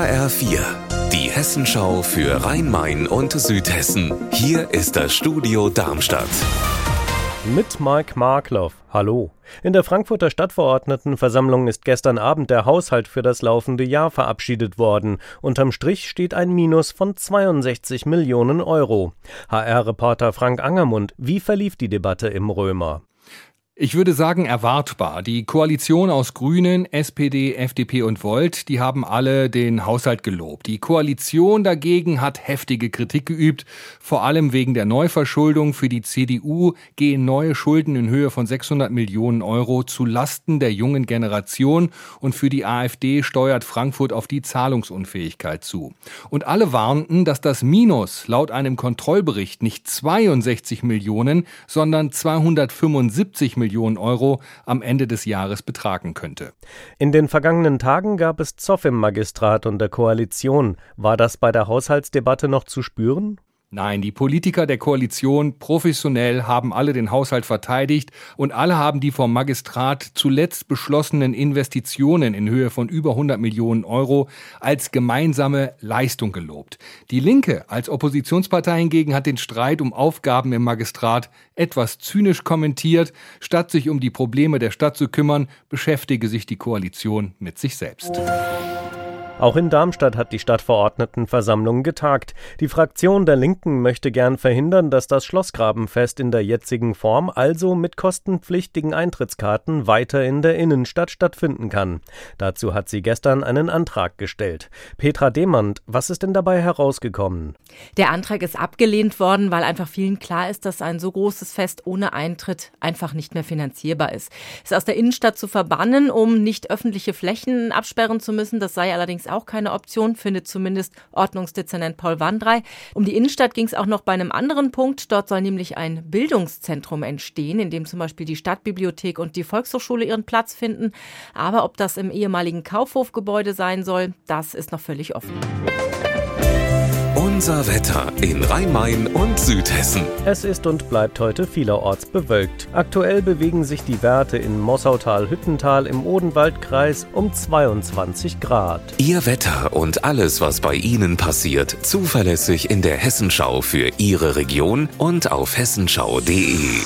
HR4, die Hessenschau für Rhein-Main und Südhessen. Hier ist das Studio Darmstadt. Mit Mike Markloff. Hallo. In der Frankfurter Stadtverordnetenversammlung ist gestern Abend der Haushalt für das laufende Jahr verabschiedet worden. Unterm Strich steht ein Minus von 62 Millionen Euro. HR-Reporter Frank Angermund, wie verlief die Debatte im Römer? Ich würde sagen erwartbar. Die Koalition aus Grünen, SPD, FDP und Volt, die haben alle den Haushalt gelobt. Die Koalition dagegen hat heftige Kritik geübt, vor allem wegen der Neuverschuldung. Für die CDU gehen neue Schulden in Höhe von 600 Millionen Euro zu Lasten der jungen Generation und für die AfD steuert Frankfurt auf die Zahlungsunfähigkeit zu. Und alle warnten, dass das Minus laut einem Kontrollbericht nicht 62 Millionen, sondern 275 Millionen Millionen Euro am Ende des Jahres betragen könnte. In den vergangenen Tagen gab es Zoff im Magistrat und der Koalition. War das bei der Haushaltsdebatte noch zu spüren? Nein, die Politiker der Koalition professionell haben alle den Haushalt verteidigt und alle haben die vom Magistrat zuletzt beschlossenen Investitionen in Höhe von über 100 Millionen Euro als gemeinsame Leistung gelobt. Die Linke als Oppositionspartei hingegen hat den Streit um Aufgaben im Magistrat etwas zynisch kommentiert. Statt sich um die Probleme der Stadt zu kümmern, beschäftige sich die Koalition mit sich selbst. Auch in Darmstadt hat die Stadtverordnetenversammlung getagt. Die Fraktion der Linken möchte gern verhindern, dass das Schlossgrabenfest in der jetzigen Form, also mit kostenpflichtigen Eintrittskarten, weiter in der Innenstadt stattfinden kann. Dazu hat sie gestern einen Antrag gestellt. Petra Demand, was ist denn dabei herausgekommen? Der Antrag ist abgelehnt worden, weil einfach vielen klar ist, dass ein so großes Fest ohne Eintritt einfach nicht mehr finanzierbar ist. Es aus der Innenstadt zu verbannen, um nicht öffentliche Flächen absperren zu müssen, das sei allerdings auch keine Option, findet zumindest Ordnungsdezernent Paul Wandrei. Um die Innenstadt ging es auch noch bei einem anderen Punkt. Dort soll nämlich ein Bildungszentrum entstehen, in dem zum Beispiel die Stadtbibliothek und die Volkshochschule ihren Platz finden. Aber ob das im ehemaligen Kaufhofgebäude sein soll, das ist noch völlig offen. Unser Wetter in Rhein-Main und Südhessen. Es ist und bleibt heute vielerorts bewölkt. Aktuell bewegen sich die Werte in Mossautal-Hüttental im Odenwaldkreis um 22 Grad. Ihr Wetter und alles, was bei Ihnen passiert, zuverlässig in der Hessenschau für Ihre Region und auf hessenschau.de.